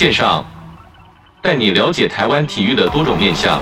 线上，带你了解台湾体育的多种面向。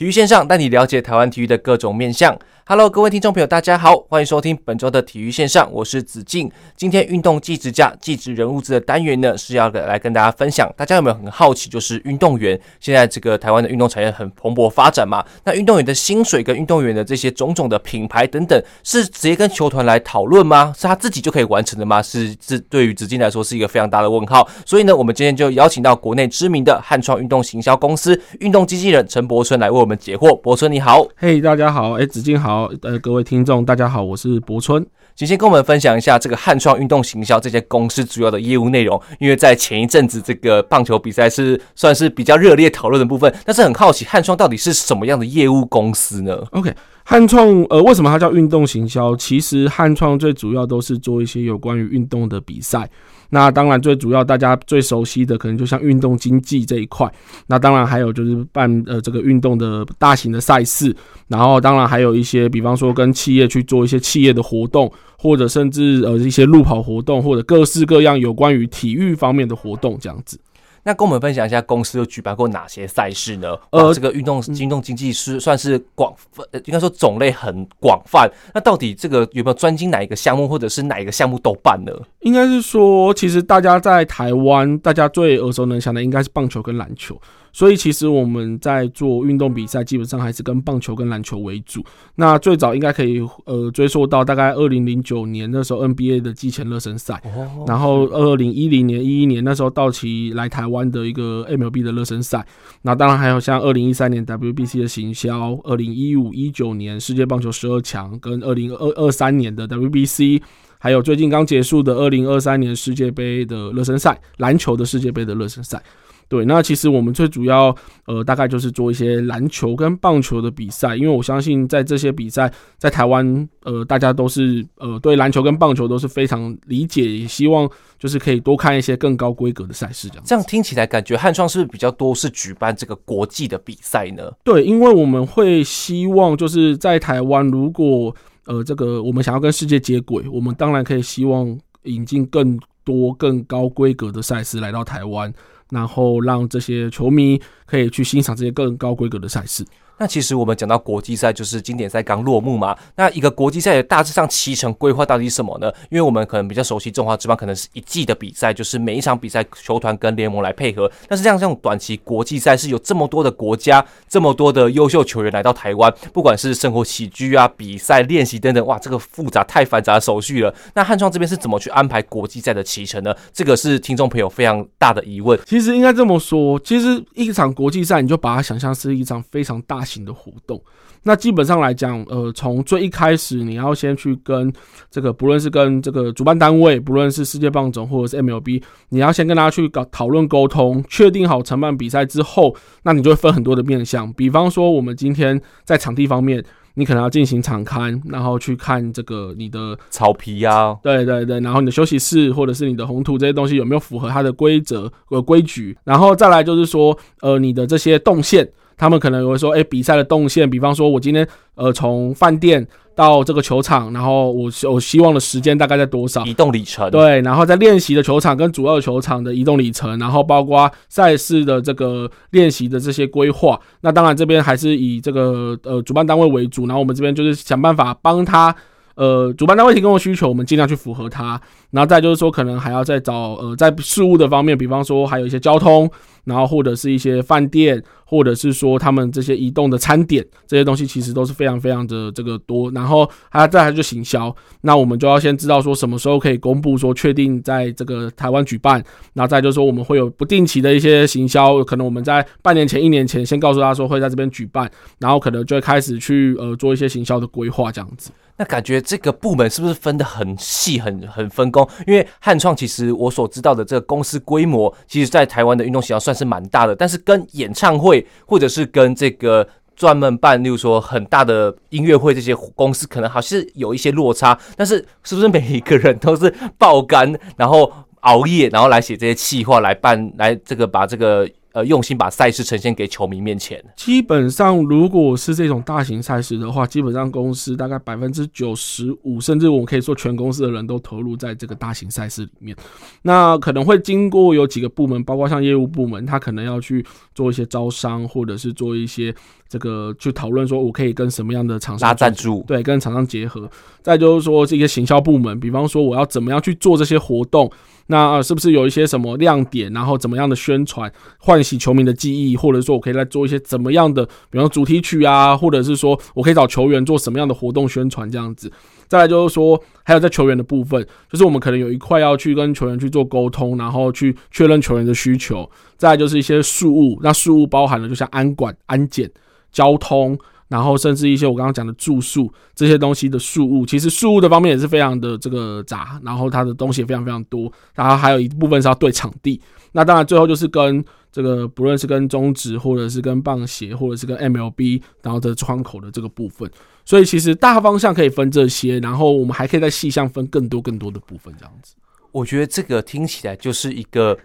体育线上带你了解台湾体育的各种面向。Hello，各位听众朋友，大家好，欢迎收听本周的体育线上，我是子敬。今天运动技职家、技职人物志的单元呢，是要来跟大家分享。大家有没有很好奇，就是运动员现在这个台湾的运动产业很蓬勃发展嘛？那运动员的薪水跟运动员的这些种种的品牌等等，是直接跟球团来讨论吗？是他自己就可以完成的吗？是这，对于子敬来说是一个非常大的问号。所以呢，我们今天就邀请到国内知名的汉创运动行销公司运动经纪人陈柏春来为我们解惑。博春你好，嘿，hey, 大家好，哎，子敬好，呃，各位听。众大家好，我是博春，请先跟我们分享一下这个汉创运动行销这些公司主要的业务内容。因为在前一阵子这个棒球比赛是算是比较热烈讨论的部分，但是很好奇汉创到底是什么样的业务公司呢？OK，汉创呃，为什么它叫运动行销？其实汉创最主要都是做一些有关于运动的比赛。那当然，最主要大家最熟悉的可能就像运动经济这一块。那当然还有就是办呃这个运动的大型的赛事，然后当然还有一些，比方说跟企业去做一些企业的活动，或者甚至呃一些路跑活动，或者各式各样有关于体育方面的活动这样子。那跟我们分享一下，公司有举办过哪些赛事呢？呃，这个运动运动经济是算是广泛，应该说种类很广泛。那到底这个有没有专精哪一个项目，或者是哪一个项目都办呢？应该是说，其实大家在台湾，大家最耳熟能详的应该是棒球跟篮球。所以其实我们在做运动比赛，基本上还是跟棒球跟篮球为主。那最早应该可以呃追溯到大概二零零九年那时候 NBA 的季前热身赛，然后二零一零年一一年那时候道奇来台湾的一个 MLB 的热身赛。那当然还有像二零一三年 WBC 的行销，二零一五一九年世界棒球十二强，跟二零二二三年的 WBC，还有最近刚结束的二零二三年世界杯的热身赛，篮球的世界杯的热身赛。对，那其实我们最主要，呃，大概就是做一些篮球跟棒球的比赛，因为我相信在这些比赛，在台湾，呃，大家都是，呃，对篮球跟棒球都是非常理解，也希望就是可以多看一些更高规格的赛事，这样。这样听起来感觉汉创是不是比较多是举办这个国际的比赛呢？对，因为我们会希望就是在台湾，如果呃这个我们想要跟世界接轨，我们当然可以希望引进更多更高规格的赛事来到台湾。然后让这些球迷可以去欣赏这些更高规格的赛事。那其实我们讲到国际赛，就是经典赛刚落幕嘛。那一个国际赛的大致上期程规划到底是什么呢？因为我们可能比较熟悉中华职棒，可能是一季的比赛，就是每一场比赛球团跟联盟来配合。但是像这种短期国际赛，是有这么多的国家，这么多的优秀球员来到台湾，不管是生活起居啊、比赛练习等等，哇，这个复杂太繁杂的手续了。那汉创这边是怎么去安排国际赛的期程呢？这个是听众朋友非常大的疑问。其实应该这么说，其实一场国际赛，你就把它想象是一场非常大型型的活动，那基本上来讲，呃，从最一开始，你要先去跟这个，不论是跟这个主办单位，不论是世界棒总或者是 MLB，你要先跟大家去搞讨论沟通，确定好承办比赛之后，那你就会分很多的面向。比方说，我们今天在场地方面，你可能要进行场刊，然后去看这个你的草皮啊，对对对，然后你的休息室或者是你的红土这些东西有没有符合它的规则和规矩，然后再来就是说，呃，你的这些动线。他们可能会说，哎、欸，比赛的动线，比方说，我今天呃从饭店到这个球场，然后我我希望的时间大概在多少？移动里程。对，然后在练习的球场跟主要的球场的移动里程，然后包括赛事的这个练习的这些规划。那当然这边还是以这个呃主办单位为主，然后我们这边就是想办法帮他。呃，主办单位提供的需求，我们尽量去符合它。然后再就是说，可能还要再找呃，在事务的方面，比方说还有一些交通，然后或者是一些饭店，或者是说他们这些移动的餐点，这些东西其实都是非常非常的这个多。然后还要再来就行销，那我们就要先知道说什么时候可以公布说确定在这个台湾举办。那再就是说我们会有不定期的一些行销，可能我们在半年前、一年前先告诉他说会在这边举办，然后可能就会开始去呃做一些行销的规划这样子。那感觉这个部门是不是分得很细、很很分工？因为汉创其实我所知道的这个公司规模，其实在台湾的运动行销算是蛮大的，但是跟演唱会或者是跟这个专门办，例如说很大的音乐会这些公司，可能还是有一些落差。但是是不是每一个人都是爆肝，然后熬夜，然后来写这些企划来办，来这个把这个呃用心把赛事呈现给球迷面前？基本上，如果是这种大型赛事的话，基本上公司大概百分之九十五，甚至我们可以说全公司的人都投入在这个大型赛事里面。那可能会经过有几个部门，包括像业务部门，他可能要去做一些招商，或者是做一些这个去讨论，说我可以跟什么样的厂商拉赞助，对，跟厂商结合。再就是说这些行销部门，比方说我要怎么样去做这些活动。那是不是有一些什么亮点，然后怎么样的宣传，唤醒球迷的记忆，或者说我可以来做一些怎么样的，比方主题曲啊，或者是说我可以找球员做什么样的活动宣传这样子。再来就是说，还有在球员的部分，就是我们可能有一块要去跟球员去做沟通，然后去确认球员的需求。再来就是一些事务，那事务包含了就像安管、安检、交通。然后甚至一些我刚刚讲的住宿这些东西的事务，其实事务的方面也是非常的这个杂，然后它的东西也非常非常多，然后还有一部分是要对场地。那当然最后就是跟这个不论是跟中职或者是跟棒协或者是跟 MLB，然后的窗口的这个部分。所以其实大方向可以分这些，然后我们还可以在细项分更多更多的部分这样子。我觉得这个听起来就是一个。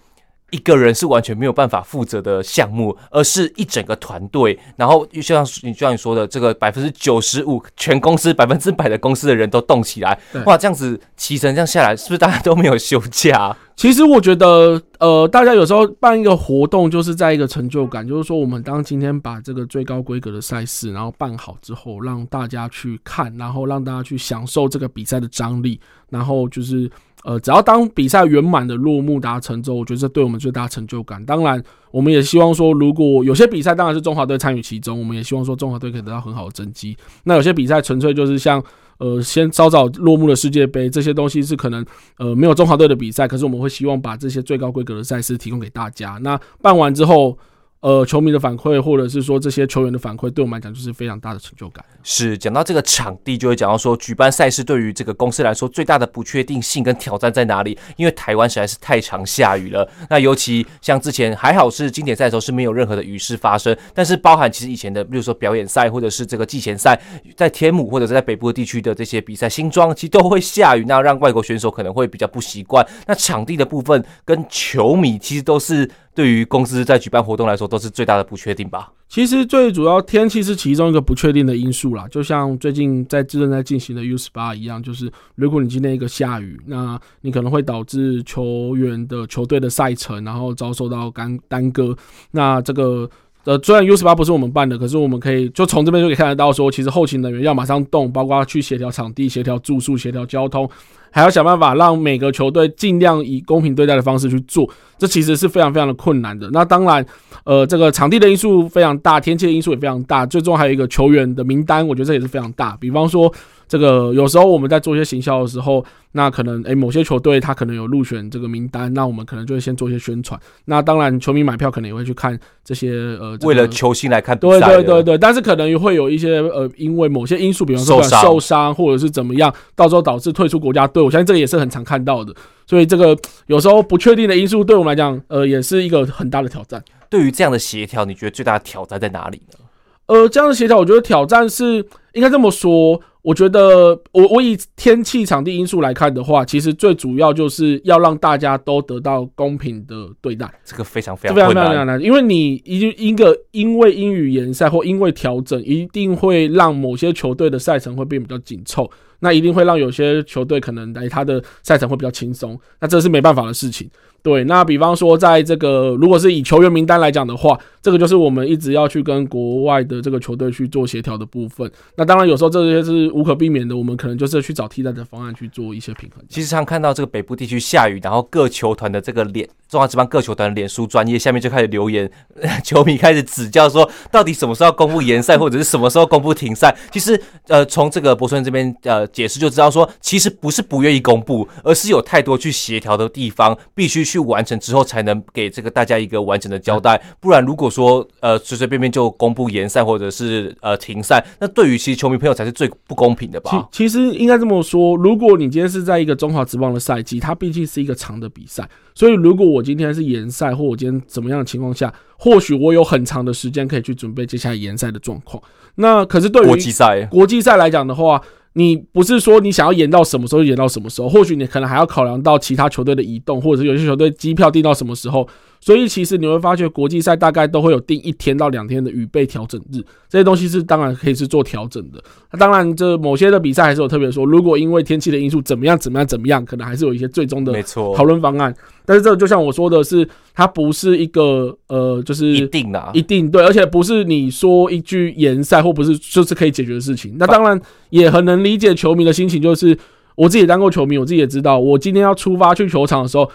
一个人是完全没有办法负责的项目，而是一整个团队。然后就像你就像你说的，这个百分之九十五，全公司百分之百的公司的人都动起来，哇，这样子齐成这样下来，是不是大家都没有休假？其实我觉得，呃，大家有时候办一个活动，就是在一个成就感，就是说，我们当今天把这个最高规格的赛事，然后办好之后，让大家去看，然后让大家去享受这个比赛的张力，然后就是。呃，只要当比赛圆满的落幕达成之后，我觉得这对我们最大成就感。当然，我们也希望说，如果有些比赛当然是中华队参与其中，我们也希望说中华队可以得到很好的成绩。那有些比赛纯粹就是像呃，先早早落幕的世界杯这些东西是可能呃没有中华队的比赛，可是我们会希望把这些最高规格的赛事提供给大家。那办完之后。呃，球迷的反馈，或者是说这些球员的反馈，对我们来讲就是非常大的成就感。是讲到这个场地，就会讲到说，举办赛事对于这个公司来说，最大的不确定性跟挑战在哪里？因为台湾实在是太常下雨了。那尤其像之前还好是经典赛的时候是没有任何的雨势发生，但是包含其实以前的，比如说表演赛或者是这个季前赛，在天母或者是在北部地区的这些比赛，新庄其实都会下雨，那让外国选手可能会比较不习惯。那场地的部分跟球迷其实都是。对于公司在举办活动来说，都是最大的不确定吧。其实最主要天气是其中一个不确定的因素啦，就像最近在正在进行的 U 十八一样，就是如果你今天一个下雨，那你可能会导致球员的球队的赛程，然后遭受到耽耽搁。那这个呃，虽然 U18 不是我们办的，可是我们可以就从这边就可以看得到，说其实后勤人员要马上动，包括去协调场地、协调住宿、协调交通。还要想办法让每个球队尽量以公平对待的方式去做，这其实是非常非常的困难的。那当然，呃，这个场地的因素非常大，天气的因素也非常大，最终还有一个球员的名单，我觉得这也是非常大。比方说。这个有时候我们在做一些行销的时候，那可能诶某些球队他可能有入选这个名单，那我们可能就会先做一些宣传。那当然，球迷买票可能也会去看这些呃，为了球星来看比赛。对对对对，但是可能会有一些呃，因为某些因素，比方说受伤或者是怎么样，到时候导致退出国家队。我相信这个也是很常看到的。所以这个有时候不确定的因素，对我们来讲，呃，也是一个很大的挑战。对于这样的协调，你觉得最大的挑战在哪里呢？呃，这样的协调，我觉得挑战是应该这么说。我觉得，我我以天气、场地因素来看的话，其实最主要就是要让大家都得到公平的对待。这个非常非常非常非常难，因为你一一个因为因雨延赛或因为调整，一定会让某些球队的赛程会变比较紧凑，那一定会让有些球队可能来他的赛程会比较轻松，那这是没办法的事情。对，那比方说，在这个如果是以球员名单来讲的话，这个就是我们一直要去跟国外的这个球队去做协调的部分。那当然，有时候这些是无可避免的，我们可能就是去找替代的方案去做一些平衡。其实常看到这个北部地区下雨，然后各球团的这个脸，中华职棒各球团的脸书专业下面就开始留言，球迷开始指教说，到底什么时候要公布延赛，或者是什么时候公布停赛？其实，呃，从这个柏村这边呃解释就知道说，其实不是不愿意公布，而是有太多去协调的地方，必须去。去完成之后，才能给这个大家一个完整的交代。不然，如果说呃随随便便就公布延赛或者是呃停赛，那对于其实球迷朋友才是最不公平的吧？其其实应该这么说，如果你今天是在一个中华职棒的赛季，它毕竟是一个长的比赛，所以如果我今天是延赛，或我今天怎么样的情况下，或许我有很长的时间可以去准备接下来延赛的状况。那可是对于国际赛，国际赛来讲的话。你不是说你想要延到什么时候就延到什么时候，或许你可能还要考量到其他球队的移动，或者是有些球队机票订到什么时候。所以其实你会发觉，国际赛大概都会有定一天到两天的预备调整日，这些东西是当然可以是做调整的。那当然，这某些的比赛还是有特别说，如果因为天气的因素怎么样怎么样怎么样，可能还是有一些最终的讨论方案。但是这就像我说的是，它不是一个呃，就是一定的，啊一定对，而且不是你说一句延赛或不是就是可以解决的事情。那当然也很能理解球迷的心情，就是我自己当过球迷，我自己也知道，我今天要出发去球场的时候。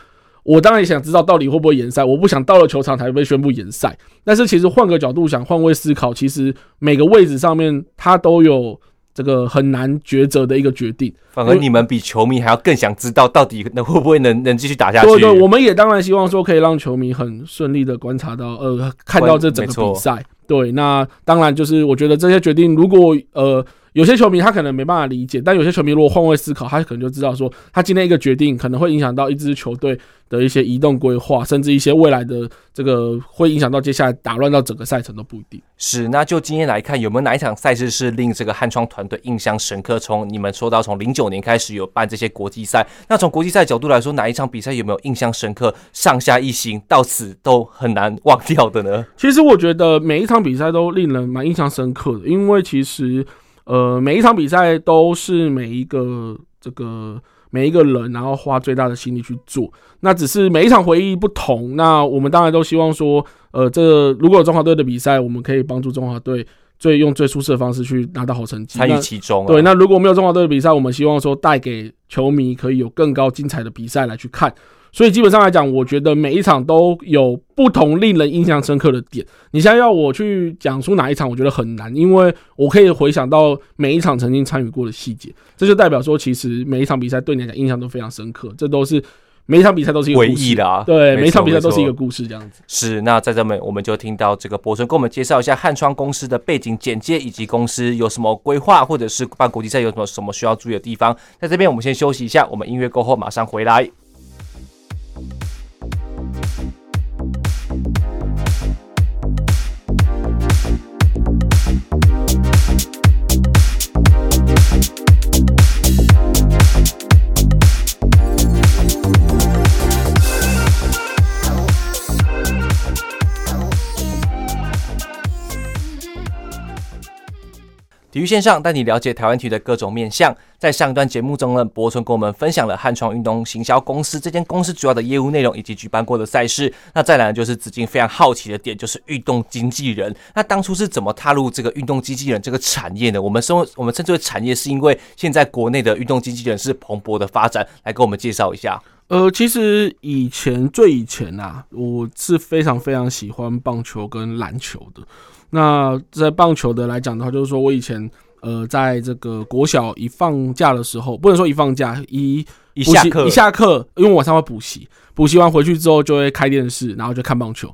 我当然也想知道到底会不会延赛，我不想到了球场才被宣布延赛。但是其实换个角度想，换位思考，其实每个位置上面他都有这个很难抉择的一个决定。反而你们比球迷还要更想知道到底能会不会能能继续打下去。对对，我们也当然希望说可以让球迷很顺利的观察到，呃，看到这整个比赛。对，那当然就是我觉得这些决定，如果呃。有些球迷他可能没办法理解，但有些球迷如果换位思考，他可能就知道说，他今天一个决定可能会影响到一支球队的一些移动规划，甚至一些未来的这个会影响到接下来打乱到整个赛程都不一定。是，那就今天来看，有没有哪一场赛事是令这个汉创团队印象深刻？从你们说到从零九年开始有办这些国际赛，那从国际赛角度来说，哪一场比赛有没有印象深刻？上下一心，到此都很难忘掉的呢？其实我觉得每一场比赛都令人蛮印象深刻的，因为其实。呃，每一场比赛都是每一个这个每一个人，然后花最大的心力去做。那只是每一场回忆不同。那我们当然都希望说，呃，这个如果有中华队的比赛，我们可以帮助中华队最用最舒适的方式去拿到好成绩，参与其中啊。对，那如果没有中华队的比赛，我们希望说带给球迷可以有更高精彩的比赛来去看。所以基本上来讲，我觉得每一场都有不同令人印象深刻的点。你现在要我去讲出哪一场，我觉得很难，因为我可以回想到每一场曾经参与过的细节，这就代表说，其实每一场比赛对你来讲印象都非常深刻。这都是每一场比赛都是一个回忆的啊，对，每一场比赛都是一个故事，这样子。是，那在这边我们就听到这个博纯跟我们介绍一下汉川公司的背景简介，以及公司有什么规划，或者是办国际赛有什么什么需要注意的地方。在这边我们先休息一下，我们音乐过后马上回来。体育线上带你了解台湾体育的各种面向。在上一段节目中呢，柏纯跟我们分享了汉创运动行销公司这间公司主要的业务内容以及举办过的赛事。那再来，就是子敬非常好奇的点，就是运动经纪人。那当初是怎么踏入这个运动经纪人这个产业呢？我们说我们称之为产业，是因为现在国内的运动经纪人是蓬勃的发展。来跟我们介绍一下。呃，其实以前最以前啊，我是非常非常喜欢棒球跟篮球的。那在棒球的来讲的话，就是说我以前呃，在这个国小一放假的时候，不能说一放假，一一下课一下课，因为晚上会补习，补习完回去之后就会开电视，然后就看棒球。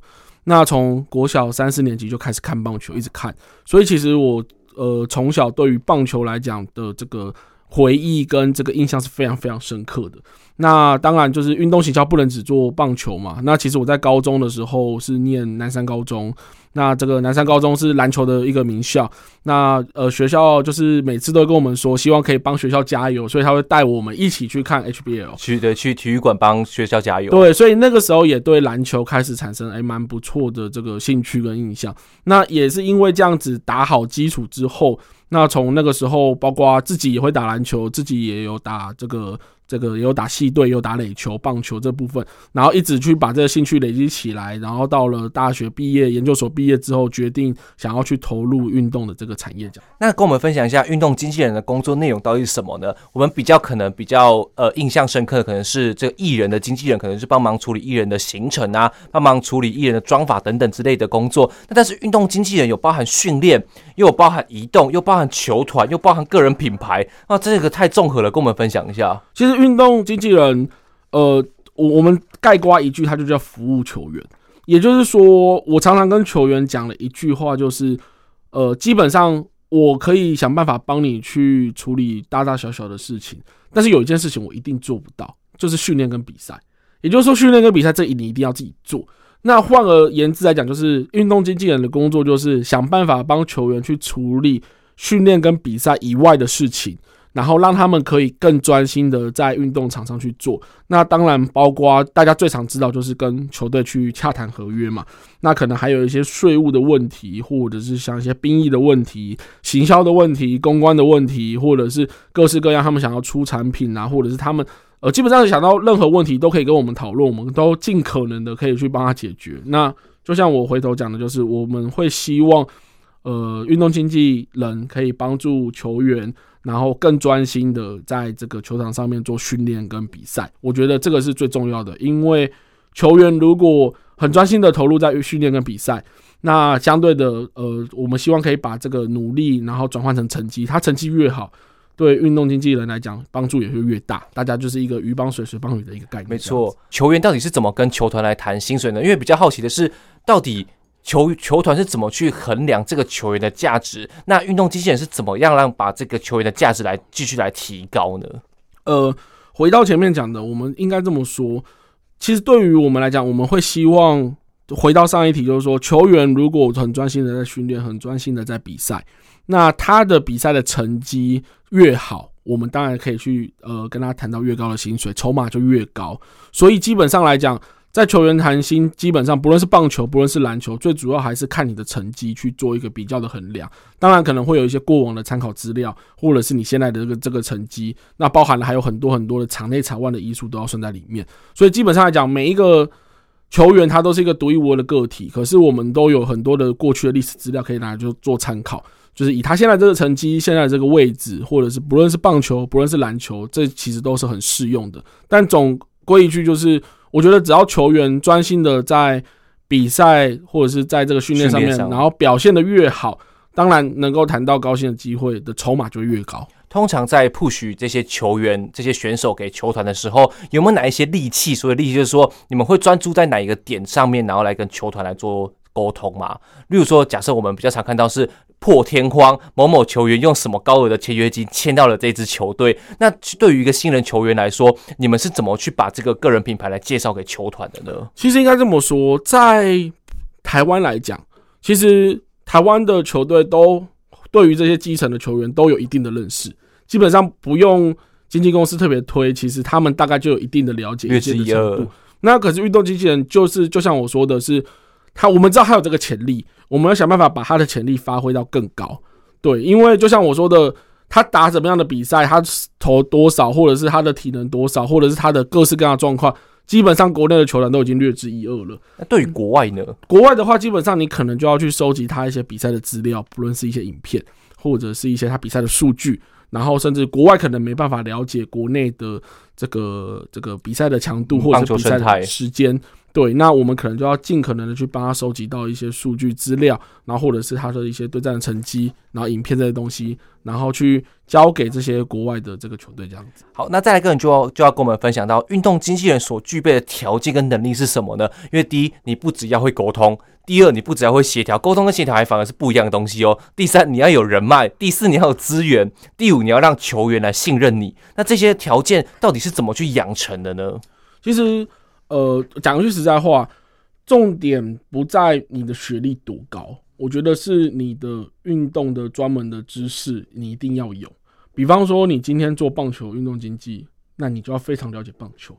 那从国小三四年级就开始看棒球，一直看，所以其实我呃从小对于棒球来讲的这个回忆跟这个印象是非常非常深刻的。那当然就是运动行销不能只做棒球嘛。那其实我在高中的时候是念南山高中。那这个南山高中是篮球的一个名校，那呃学校就是每次都跟我们说，希望可以帮学校加油，所以他会带我们一起去看 HBL，去的去体育馆帮学校加油。对，所以那个时候也对篮球开始产生哎蛮不错的这个兴趣跟印象。那也是因为这样子打好基础之后，那从那个时候，包括自己也会打篮球，自己也有打这个。这个有打戏队，有打垒球、棒球这部分，然后一直去把这个兴趣累积起来，然后到了大学毕业、研究所毕业之后，决定想要去投入运动的这个产业。这样，那跟我们分享一下运动经纪人的工作内容到底是什么呢？我们比较可能比较呃印象深刻的，可能是这个艺人的经纪人，可能是帮忙处理艺人的行程啊，帮忙处理艺人的妆法等等之类的工作。那但是运动经纪人有包含训练，又有包含移动，又包含球团，又包含个人品牌，那，这个太综合了，跟我们分享一下。其实。运动经纪人，呃，我我们概括一句，他就叫服务球员。也就是说，我常常跟球员讲了一句话，就是，呃，基本上我可以想办法帮你去处理大大小小的事情，但是有一件事情我一定做不到，就是训练跟比赛。也就是说，训练跟比赛这一你一定要自己做。那换而言之来讲，就是运动经纪人的工作就是想办法帮球员去处理训练跟比赛以外的事情。然后让他们可以更专心的在运动场上去做。那当然包括大家最常知道就是跟球队去洽谈合约嘛。那可能还有一些税务的问题，或者是像一些兵役的问题、行销的问题、公关的问题，或者是各式各样他们想要出产品啊，或者是他们呃基本上想到任何问题都可以跟我们讨论，我们都尽可能的可以去帮他解决。那就像我回头讲的，就是我们会希望呃运动经纪人可以帮助球员。然后更专心的在这个球场上面做训练跟比赛，我觉得这个是最重要的。因为球员如果很专心的投入在训练跟比赛，那相对的，呃，我们希望可以把这个努力，然后转换成成绩。他成绩越好，对运动经纪人来讲帮助也会越大。大家就是一个鱼帮水，水帮鱼的一个概念。没错，球员到底是怎么跟球团来谈薪水呢？因为比较好奇的是，到底。球球团是怎么去衡量这个球员的价值？那运动机器人是怎么样让把这个球员的价值来继续来提高呢？呃，回到前面讲的，我们应该这么说。其实对于我们来讲，我们会希望回到上一题，就是说，球员如果很专心的在训练，很专心的在比赛，那他的比赛的成绩越好，我们当然可以去呃跟他谈到越高的薪水，筹码就越高。所以基本上来讲。在球员谈薪，基本上不论是棒球，不论是篮球，最主要还是看你的成绩去做一个比较的衡量。当然，可能会有一些过往的参考资料，或者是你现在的这个这个成绩，那包含了还有很多很多的场内场外的因素都要算在里面。所以基本上来讲，每一个球员他都是一个独一无二的个体。可是我们都有很多的过去的历史资料可以拿来就做参考，就是以他现在这个成绩、现在这个位置，或者是不论是棒球，不论是篮球，这其实都是很适用的。但总归一句就是。我觉得只要球员专心的在比赛或者是在这个训练上面，然后表现的越好，当然能够谈到高薪的机会的筹码就越高。通常在 push 这些球员、这些选手给球团的时候，有没有哪一些利器？所谓利器就是说，你们会专注在哪一个点上面，然后来跟球团来做沟通嘛？例如说，假设我们比较常看到是。破天荒，某某球员用什么高额的签约金签到了这支球队？那对于一个新人球员来说，你们是怎么去把这个个人品牌来介绍给球团的呢？其实应该这么说，在台湾来讲，其实台湾的球队都对于这些基层的球员都有一定的认识，基本上不用经纪公司特别推，其实他们大概就有一定的了解，一定的程度。那可是运动经纪人就是，就像我说的是。他，我们知道他有这个潜力，我们要想办法把他的潜力发挥到更高。对，因为就像我说的，他打什么样的比赛，他投多少，或者是他的体能多少，或者是他的各式各样的状况，基本上国内的球员都已经略知一二了。那对于国外呢？国外的话，基本上你可能就要去收集他一些比赛的资料，不论是一些影片，或者是一些他比赛的数据，然后甚至国外可能没办法了解国内的这个这个比赛的强度，或者是比赛的时间。对，那我们可能就要尽可能的去帮他收集到一些数据资料，然后或者是他的一些对战的成绩，然后影片这些东西，然后去交给这些国外的这个球队这样子。好，那再来个人就要就要跟我们分享到运动经纪人所具备的条件跟能力是什么呢？因为第一，你不只要会沟通；第二，你不只要会协调，沟通跟协调还反而是不一样的东西哦。第三，你要有人脉；第四，你要有资源；第五，你要让球员来信任你。那这些条件到底是怎么去养成的呢？其实。呃，讲句实在话，重点不在你的学历多高，我觉得是你的运动的专门的知识，你一定要有。比方说，你今天做棒球运动经济，那你就要非常了解棒球，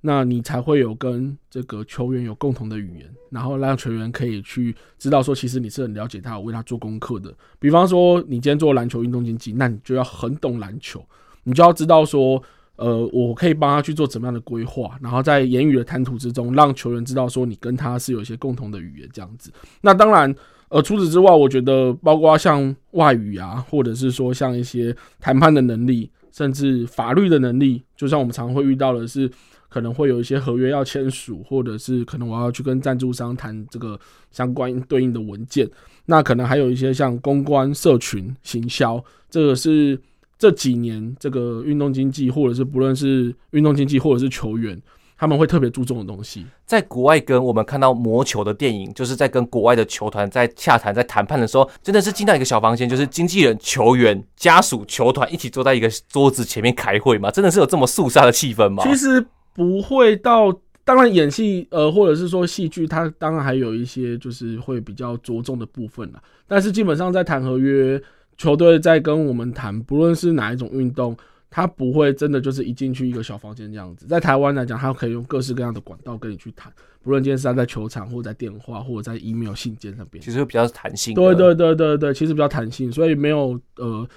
那你才会有跟这个球员有共同的语言，然后让球员可以去知道说，其实你是很了解他，为他做功课的。比方说，你今天做篮球运动经纪，那你就要很懂篮球，你就要知道说。呃，我可以帮他去做怎么样的规划，然后在言语的谈吐之中，让球员知道说你跟他是有一些共同的语言这样子。那当然，呃，除此之外，我觉得包括像外语啊，或者是说像一些谈判的能力，甚至法律的能力，就像我们常会遇到的是，可能会有一些合约要签署，或者是可能我要去跟赞助商谈这个相关对应的文件。那可能还有一些像公关、社群、行销，这个是。这几年，这个运动经济，或者是不论是运动经济，或者是球员，他们会特别注重的东西。在国外，跟我们看到魔球的电影，就是在跟国外的球团在洽谈、在谈判的时候，真的是进到一个小房间，就是经纪人、球员、家属、球团一起坐在一个桌子前面开会嘛？真的是有这么肃杀的气氛吗？其实不会到，当然演戏，呃，或者是说戏剧，它当然还有一些就是会比较着重的部分了。但是基本上在谈合约。球队在跟我们谈，不论是哪一种运动，他不会真的就是一进去一个小房间这样子。在台湾来讲，他可以用各式各样的管道跟你去谈，不论今天是他在球场，或者在电话，或者在 email 信件那边，其实会比较弹性。对对对对对，其实比较弹性，所以没有呃。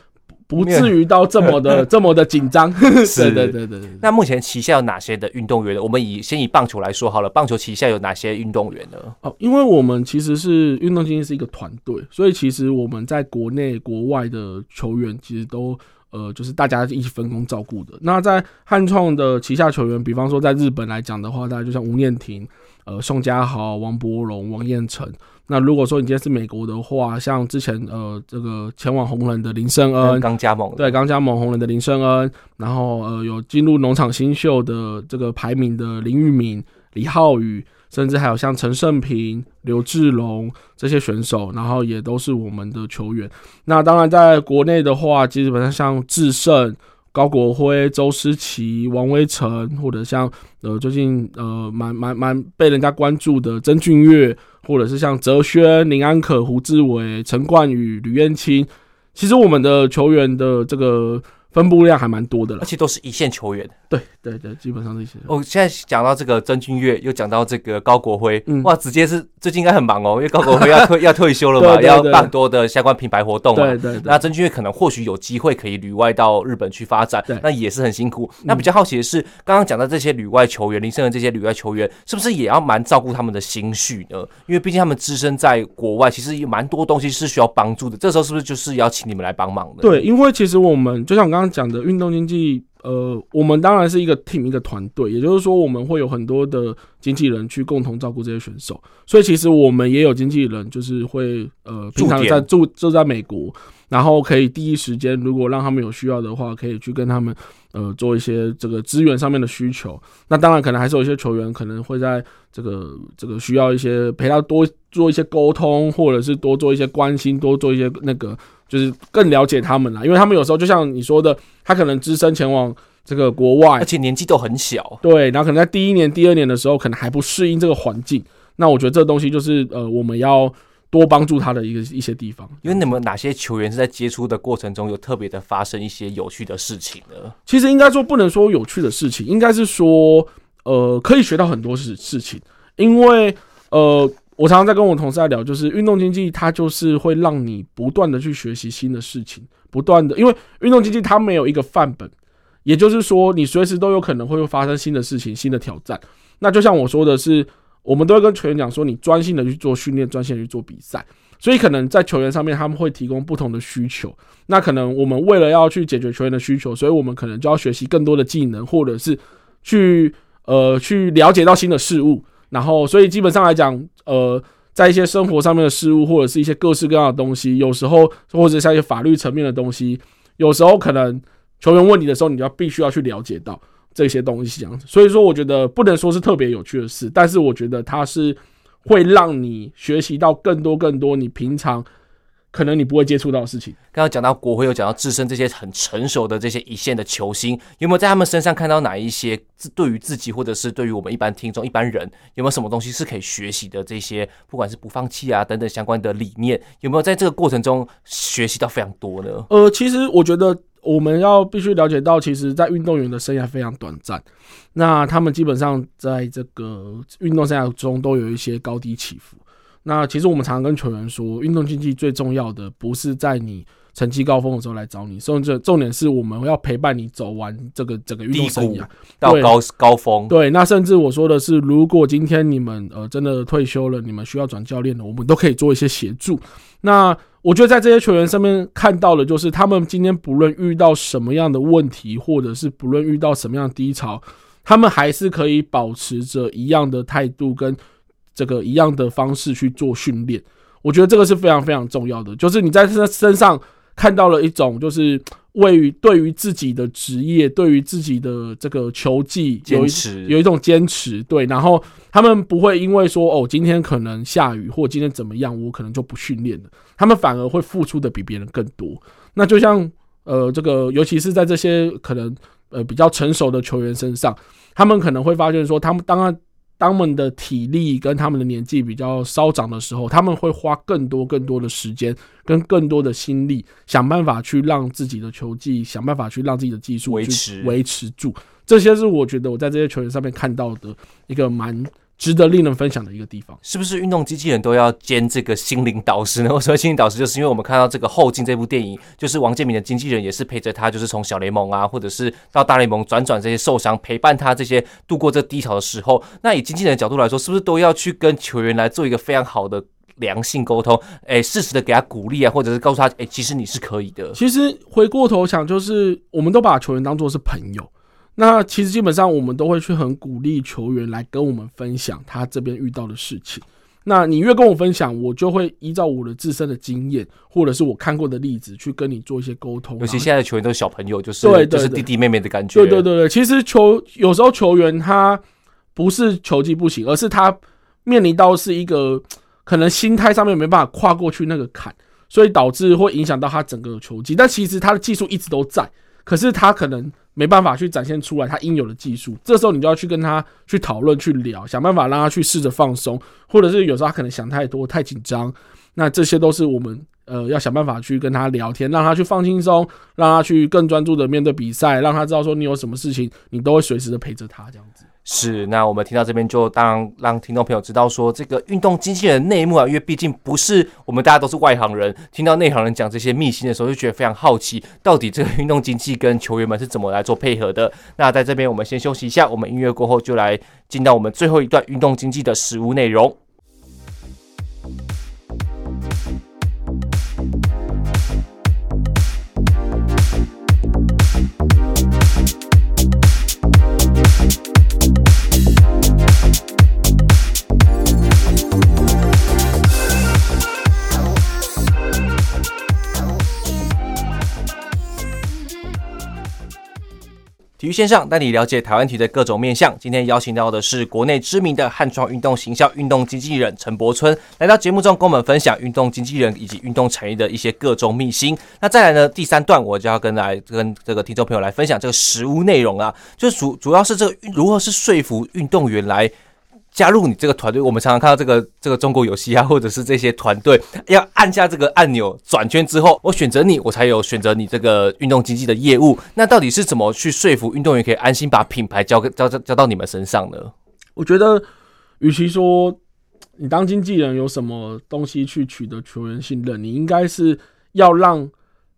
不至于到这么的 这么的紧张，是对对对对。那目前旗下有哪些的运动员呢？我们以先以棒球来说好了，棒球旗下有哪些运动员呢？哦，因为我们其实是运动经济是一个团队，所以其实我们在国内国外的球员其实都呃就是大家一起分工照顾的。那在汉创的旗下球员，比方说在日本来讲的话，大家就像吴念庭、呃宋家豪、王柏荣、王彦辰。那如果说你今天是美国的话，像之前呃这个前往红人的林胜恩刚加盟，对，刚加盟红人的林胜恩，然后呃有进入农场新秀的这个排名的林玉敏、李浩宇，甚至还有像陈胜平、刘志龙这些选手，然后也都是我们的球员。那当然在国内的话，基本上像智胜。高国辉、周思琪、王威成，或者像呃最近呃蛮蛮蛮被人家关注的曾俊岳，或者是像哲轩、林安可、胡志伟、陈冠宇、吕彦青，其实我们的球员的这个。分布量还蛮多的了，而且都是一线球员。对对对，基本上这些。哦，现在讲到这个曾俊岳，又讲到这个高国辉，嗯、哇，直接是最近应该很忙哦，因为高国辉要退 要退休了嘛，对对对，要办很多的相关品牌活动嘛。对，对对。那曾俊岳可能或许有机会可以旅外到日本去发展，那也是很辛苦。那比较好奇的是，刚刚讲到这些旅外球员，林胜的这些旅外球员，是不是也要蛮照顾他们的心绪呢？因为毕竟他们置身在国外，其实有蛮多东西是需要帮助的。这时候是不是就是要请你们来帮忙的？对，因为其实我们就像我刚刚讲的运动经济，呃，我们当然是一个 team 一个团队，也就是说，我们会有很多的经纪人去共同照顾这些选手，所以其实我们也有经纪人，就是会呃平常在住住在美国，然后可以第一时间，如果让他们有需要的话，可以去跟他们呃做一些这个资源上面的需求。那当然可能还是有一些球员可能会在这个这个需要一些陪他多做一些沟通，或者是多做一些关心，多做一些那个。就是更了解他们啦，因为他们有时候就像你说的，他可能只身前往这个国外，而且年纪都很小。对，然后可能在第一年、第二年的时候，可能还不适应这个环境。那我觉得这东西就是呃，我们要多帮助他的一个一些地方。因为你们哪些球员是在接触的过程中有特别的发生一些有趣的事情呢？其实应该说不能说有趣的事情，应该是说呃，可以学到很多事事情，因为呃。我常常在跟我同事在聊，就是运动经济，它就是会让你不断的去学习新的事情，不断的，因为运动经济它没有一个范本，也就是说，你随时都有可能会发生新的事情、新的挑战。那就像我说的是，我们都会跟球员讲说，你专心的去做训练，专心的去做比赛。所以可能在球员上面，他们会提供不同的需求。那可能我们为了要去解决球员的需求，所以我们可能就要学习更多的技能，或者是去呃去了解到新的事物。然后，所以基本上来讲，呃，在一些生活上面的事物，或者是一些各式各样的东西，有时候或者像一些法律层面的东西，有时候可能球员问你的时候，你就要必须要去了解到这些东西这样子。所以说，我觉得不能说是特别有趣的事，但是我觉得它是会让你学习到更多更多你平常。可能你不会接触到的事情。刚刚讲到国徽，有讲到自身这些很成熟的这些一线的球星，有没有在他们身上看到哪一些自对于自己，或者是对于我们一般听众、一般人，有没有什么东西是可以学习的？这些不管是不放弃啊等等相关的理念，有没有在这个过程中学习到非常多呢？呃，其实我觉得我们要必须了解到，其实，在运动员的生涯非常短暂，那他们基本上在这个运动生涯中都有一些高低起伏。那其实我们常常跟球员说，运动经济最重要的不是在你成绩高峰的时候来找你，甚至重点是我们要陪伴你走完这个整个运动生涯到高高峰。对，那甚至我说的是，如果今天你们呃真的退休了，你们需要转教练了，我们都可以做一些协助。那我觉得在这些球员上面看到的，就是他们今天不论遇到什么样的问题，或者是不论遇到什么样的低潮，他们还是可以保持着一样的态度跟。这个一样的方式去做训练，我觉得这个是非常非常重要的。就是你在他身上看到了一种，就是为于对于自己的职业，对于自己的这个球技有一有一种坚持。对，然后他们不会因为说哦，今天可能下雨或今天怎么样，我可能就不训练了。他们反而会付出的比别人更多。那就像呃，这个尤其是在这些可能呃比较成熟的球员身上，他们可能会发现说，他们当然。当他们的体力跟他们的年纪比较稍长的时候，他们会花更多更多的时间跟更多的心力，想办法去让自己的球技，想办法去让自己的技术维持维持住。这些是我觉得我在这些球员上面看到的一个蛮值得令人分享的一个地方，是不是运动机器人都要兼这个心灵导师呢？我说心灵导师，就是因为我们看到这个后进这部电影，就是王建民的经纪人也是陪着他，就是从小联盟啊，或者是到大联盟转转这些受伤，陪伴他这些度过这低潮的时候。那以经纪人的角度来说，是不是都要去跟球员来做一个非常好的良性沟通？哎，适时的给他鼓励啊，或者是告诉他，哎，其实你是可以的。其实回过头想，就是我们都把球员当做是朋友。那其实基本上我们都会去很鼓励球员来跟我们分享他这边遇到的事情。那你越跟我分享，我就会依照我的自身的经验，或者是我看过的例子去跟你做一些沟通。尤其现在的球员都是小朋友，就是对，就是弟弟妹妹的感觉。对对对对，其实球有时候球员他不是球技不行，而是他面临到是一个可能心态上面没办法跨过去那个坎，所以导致会影响到他整个球技。但其实他的技术一直都在，可是他可能。没办法去展现出来他应有的技术，这时候你就要去跟他去讨论、去聊，想办法让他去试着放松，或者是有时候他可能想太多、太紧张，那这些都是我们呃要想办法去跟他聊天，让他去放轻松，让他去更专注的面对比赛，让他知道说你有什么事情，你都会随时的陪着他这样子。是，那我们听到这边就当让听众朋友知道说，这个运动经纪人内幕啊，因为毕竟不是我们大家都是外行人，听到内行人讲这些秘辛的时候，就觉得非常好奇，到底这个运动经济跟球员们是怎么来做配合的。那在这边我们先休息一下，我们音乐过后就来进到我们最后一段运动经济的实物内容。体育线上带你了解台湾体育的各种面向。今天邀请到的是国内知名的汉创运动形象运动经纪人陈柏春，来到节目中跟我们分享运动经纪人以及运动产业的一些各种秘辛。那再来呢，第三段我就要跟来跟这个听众朋友来分享这个实物内容啊，就主主要是这个如何是说服运动员来。加入你这个团队，我们常常看到这个这个中国有嘻哈，或者是这些团队要按下这个按钮转圈之后，我选择你，我才有选择你这个运动经纪的业务。那到底是怎么去说服运动员可以安心把品牌交给交交交到你们身上呢？我觉得，与其说你当经纪人有什么东西去取得球员信任，你应该是要让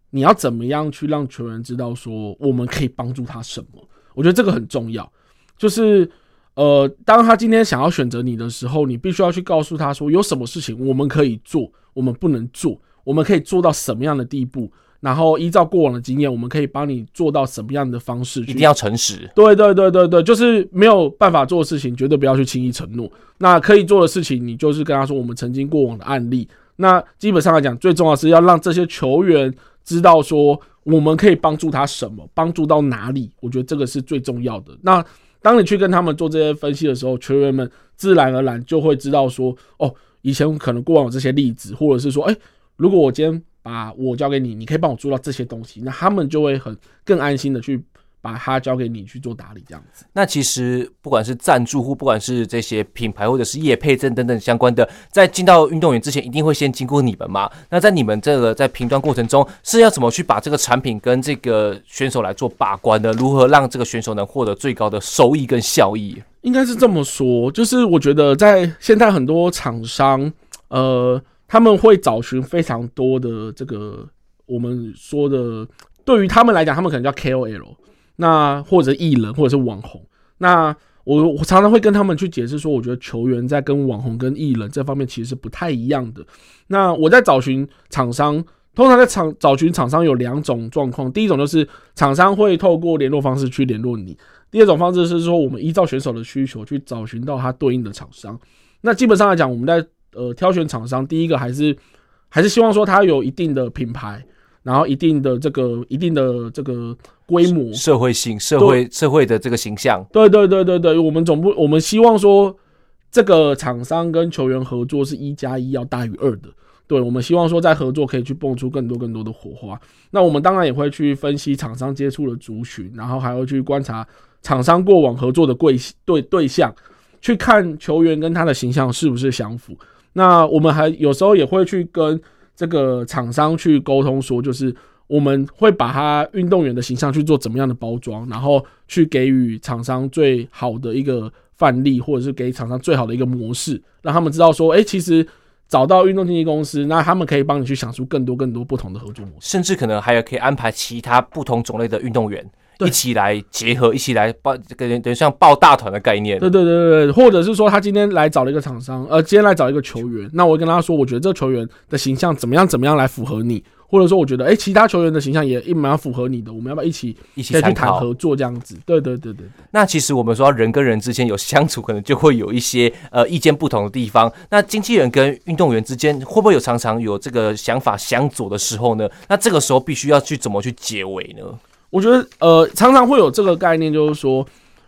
你要怎么样去让球员知道说我们可以帮助他什么。我觉得这个很重要，就是。呃，当他今天想要选择你的时候，你必须要去告诉他说，有什么事情我们可以做，我们不能做，我们可以做到什么样的地步，然后依照过往的经验，我们可以帮你做到什么样的方式。一定要诚实。对对对对对，就是没有办法做的事情，绝对不要去轻易承诺。那可以做的事情，你就是跟他说我们曾经过往的案例。那基本上来讲，最重要是要让这些球员知道说，我们可以帮助他什么，帮助到哪里。我觉得这个是最重要的。那。当你去跟他们做这些分析的时候，球员们自然而然就会知道说，哦，以前可能过往有这些例子，或者是说，哎，如果我今天把我交给你，你可以帮我做到这些东西，那他们就会很更安心的去。把它交给你去做打理，这样子。那其实不管是赞助户不管是这些品牌或者是业配证等等相关的，在进到运动员之前，一定会先经过你们嘛。那在你们这个在评断过程中，是要怎么去把这个产品跟这个选手来做把关的？如何让这个选手能获得最高的收益跟效益？应该是这么说，就是我觉得在现在很多厂商，呃，他们会找寻非常多的这个我们说的，对于他们来讲，他们可能叫 KOL。那或者艺人或者是网红，那我我常常会跟他们去解释说，我觉得球员在跟网红跟艺人这方面其实是不太一样的。那我在找寻厂商，通常在厂找寻厂商有两种状况，第一种就是厂商会透过联络方式去联络你，第二种方式是说我们依照选手的需求去找寻到他对应的厂商。那基本上来讲，我们在呃挑选厂商，第一个还是还是希望说他有一定的品牌。然后一定的这个一定的这个规模，社会性、社会社会的这个形象，对对对对对，我们总部我们希望说，这个厂商跟球员合作是一加一要大于二的，对，我们希望说在合作可以去蹦出更多更多的火花。那我们当然也会去分析厂商接触的族群，然后还会去观察厂商过往合作的贵对对象。去看球员跟他的形象是不是相符。那我们还有时候也会去跟这个厂商去沟通，说就是我们会把他运动员的形象去做怎么样的包装，然后去给予厂商最好的一个范例，或者是给厂商最好的一个模式，让他们知道说，哎，其实。找到运动经纪公司，那他们可以帮你去想出更多更多不同的合作模式，甚至可能还有可以安排其他不同种类的运动员一起来结合，一起来抱，等于等于像抱大团的概念。对对对对对，或者是说他今天来找了一个厂商，呃，今天来找一个球员，那我会跟他说，我觉得这个球员的形象怎么样怎么样来符合你。或者说，我觉得，哎，其他球员的形象也一蛮符合你的，我们要不要一起一起去谈合作这样子？对对对对。那其实我们说人跟人之间有相处，可能就会有一些呃意见不同的地方。那经纪人跟运动员之间会不会有常常有这个想法相左的时候呢？那这个时候必须要去怎么去结尾呢？我觉得呃，常常会有这个概念，就是说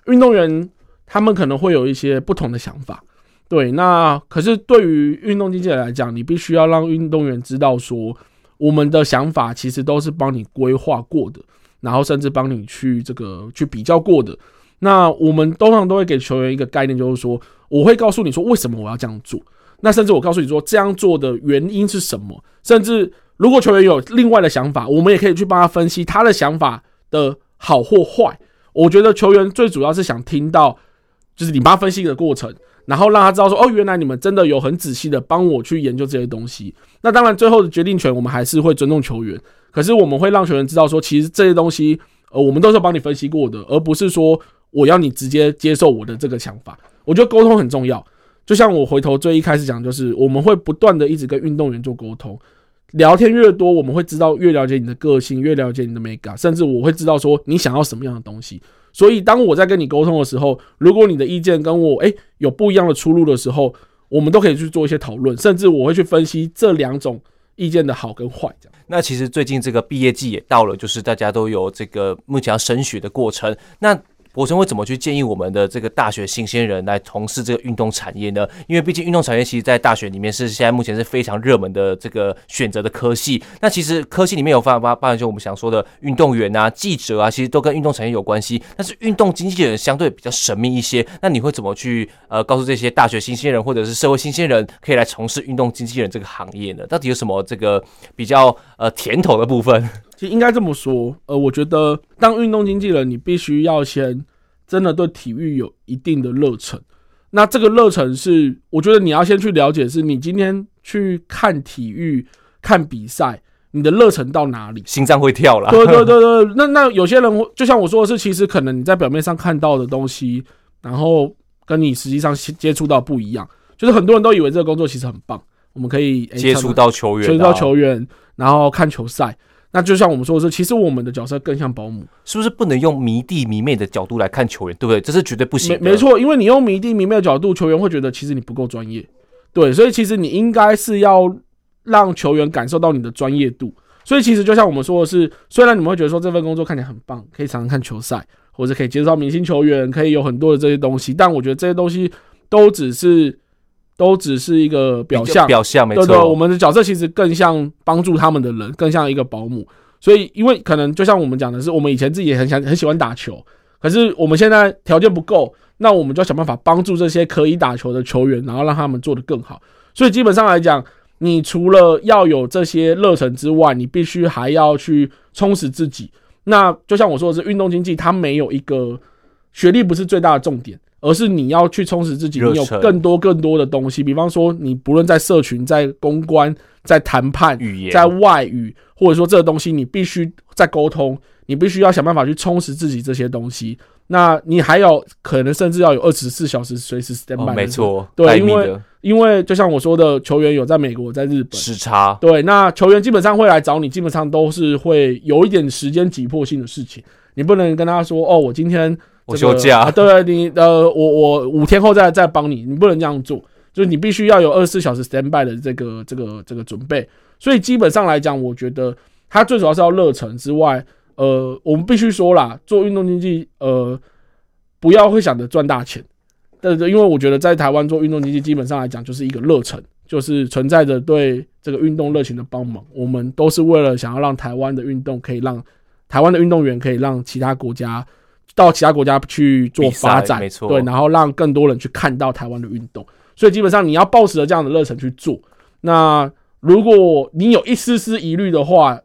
运动员他们可能会有一些不同的想法。对，那可是对于运动经纪人来讲，你必须要让运动员知道说。我们的想法其实都是帮你规划过的，然后甚至帮你去这个去比较过的。那我们通常都会给球员一个概念，就是说，我会告诉你说为什么我要这样做。那甚至我告诉你说这样做的原因是什么。甚至如果球员有另外的想法，我们也可以去帮他分析他的想法的好或坏。我觉得球员最主要是想听到，就是你帮他分析的过程。然后让他知道说，哦，原来你们真的有很仔细的帮我去研究这些东西。那当然，最后的决定权我们还是会尊重球员。可是我们会让球员知道说，其实这些东西，呃，我们都是帮你分析过的，而不是说我要你直接接受我的这个想法。我觉得沟通很重要。就像我回头最一开始讲，就是我们会不断的一直跟运动员做沟通，聊天越多，我们会知道越了解你的个性，越了解你的美感，甚至我会知道说你想要什么样的东西。所以，当我在跟你沟通的时候，如果你的意见跟我诶、有不一样的出入的时候，我们都可以去做一些讨论，甚至我会去分析这两种意见的好跟坏。这样。那其实最近这个毕业季也到了，就是大家都有这个目前要升学的过程。那国成会怎么去建议我们的这个大学新鲜人来从事这个运动产业呢？因为毕竟运动产业其实，在大学里面是现在目前是非常热门的这个选择的科系。那其实科系里面有发发包含就我们想说的运动员啊、记者啊，其实都跟运动产业有关系。但是运动经纪人相对比较神秘一些。那你会怎么去呃告诉这些大学新鲜人或者是社会新鲜人，可以来从事运动经纪人这个行业呢？到底有什么这个比较呃甜头的部分？其实应该这么说，呃，我觉得当运动经纪人，你必须要先真的对体育有一定的热忱。那这个热忱是，我觉得你要先去了解，是你今天去看体育、看比赛，你的热忱到哪里？心脏会跳了。对对对 对，那那有些人就像我说的是，其实可能你在表面上看到的东西，然后跟你实际上接触到不一样。就是很多人都以为这个工作其实很棒，我们可以接触到球员，接触到球员，然后看球赛。那就像我们说的是，其实我们的角色更像保姆，是不是不能用迷弟迷妹的角度来看球员，对不对？这是绝对不行的。没没错，因为你用迷弟迷妹的角度，球员会觉得其实你不够专业。对，所以其实你应该是要让球员感受到你的专业度。所以其实就像我们说的是，虽然你们会觉得说这份工作看起来很棒，可以常常看球赛，或者可以接触到明星球员，可以有很多的这些东西，但我觉得这些东西都只是。都只是一个表象，表象没错。对对，我们的角色其实更像帮助他们的人，更像一个保姆。所以，因为可能就像我们讲的是，我们以前自己也很想很喜欢打球，可是我们现在条件不够，那我们就要想办法帮助这些可以打球的球员，然后让他们做得更好。所以，基本上来讲，你除了要有这些热忱之外，你必须还要去充实自己。那就像我说的是，运动经济它没有一个学历不是最大的重点。而是你要去充实自己，你有更多更多的东西。比方说，你不论在社群、在公关、在谈判、语言、在外语，或者说这个东西你必须在沟通，你必须要想办法去充实自己这些东西。那你还有可能甚至要有二十四小时随时 stand by。没错，对，因为因为就像我说的，球员有在美国、在日本时差。对，那球员基本上会来找你，基本上都是会有一点时间紧迫性的事情。你不能跟他说：“哦，我今天。”我休假，啊、对你呃，我我五天后再再帮你，你不能这样做，就是你必须要有二十四小时 stand by 的这个这个这个准备。所以基本上来讲，我觉得他最主要是要热忱之外，呃，我们必须说啦，做运动经济，呃，不要会想着赚大钱，但是，因为我觉得在台湾做运动经济，基本上来讲就是一个热忱，就是存在着对这个运动热情的帮忙。我们都是为了想要让台湾的运动可以让台湾的运动员可以让其他国家。到其他国家去做发展，没错，对，然后让更多人去看到台湾的运动。所以基本上你要抱持着这样的热忱去做。那如果你有一丝丝疑虑的话，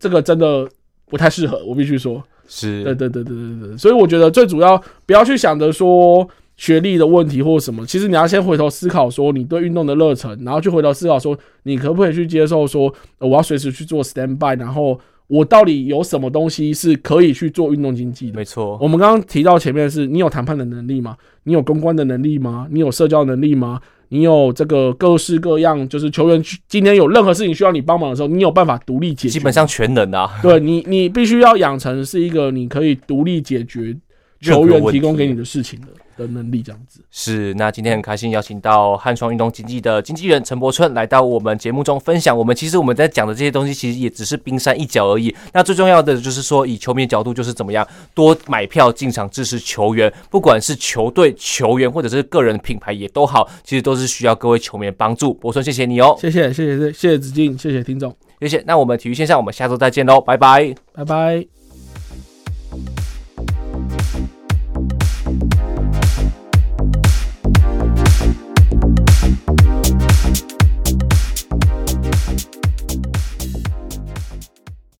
这个真的不太适合，我必须说。是，对对对对对对。所以我觉得最主要不要去想着说学历的问题或什么，其实你要先回头思考说你对运动的热忱，然后去回头思考说你可不可以去接受说我要随时去做 stand by，然后。我到底有什么东西是可以去做运动经济的？没错，我们刚刚提到前面的是，你有谈判的能力吗？你有公关的能力吗？你有社交能力吗？你有这个各式各样，就是球员今天有任何事情需要你帮忙的时候，你有办法独立解决？基本上全能啊。对你，你必须要养成是一个你可以独立解决球员提供给你的事情的。的能力这样子是，那今天很开心邀请到汉创运动经济的经纪人陈柏春来到我们节目中分享。我们其实我们在讲的这些东西，其实也只是冰山一角而已。那最重要的就是说，以球迷角度，就是怎么样多买票进场支持球员，不管是球队、球员或者是个人品牌也都好，其实都是需要各位球迷的帮助。柏春，谢谢你哦，谢谢谢谢谢谢子敬，谢谢听众，谢谢。那我们体育线上，我们下周再见喽，拜拜，拜拜。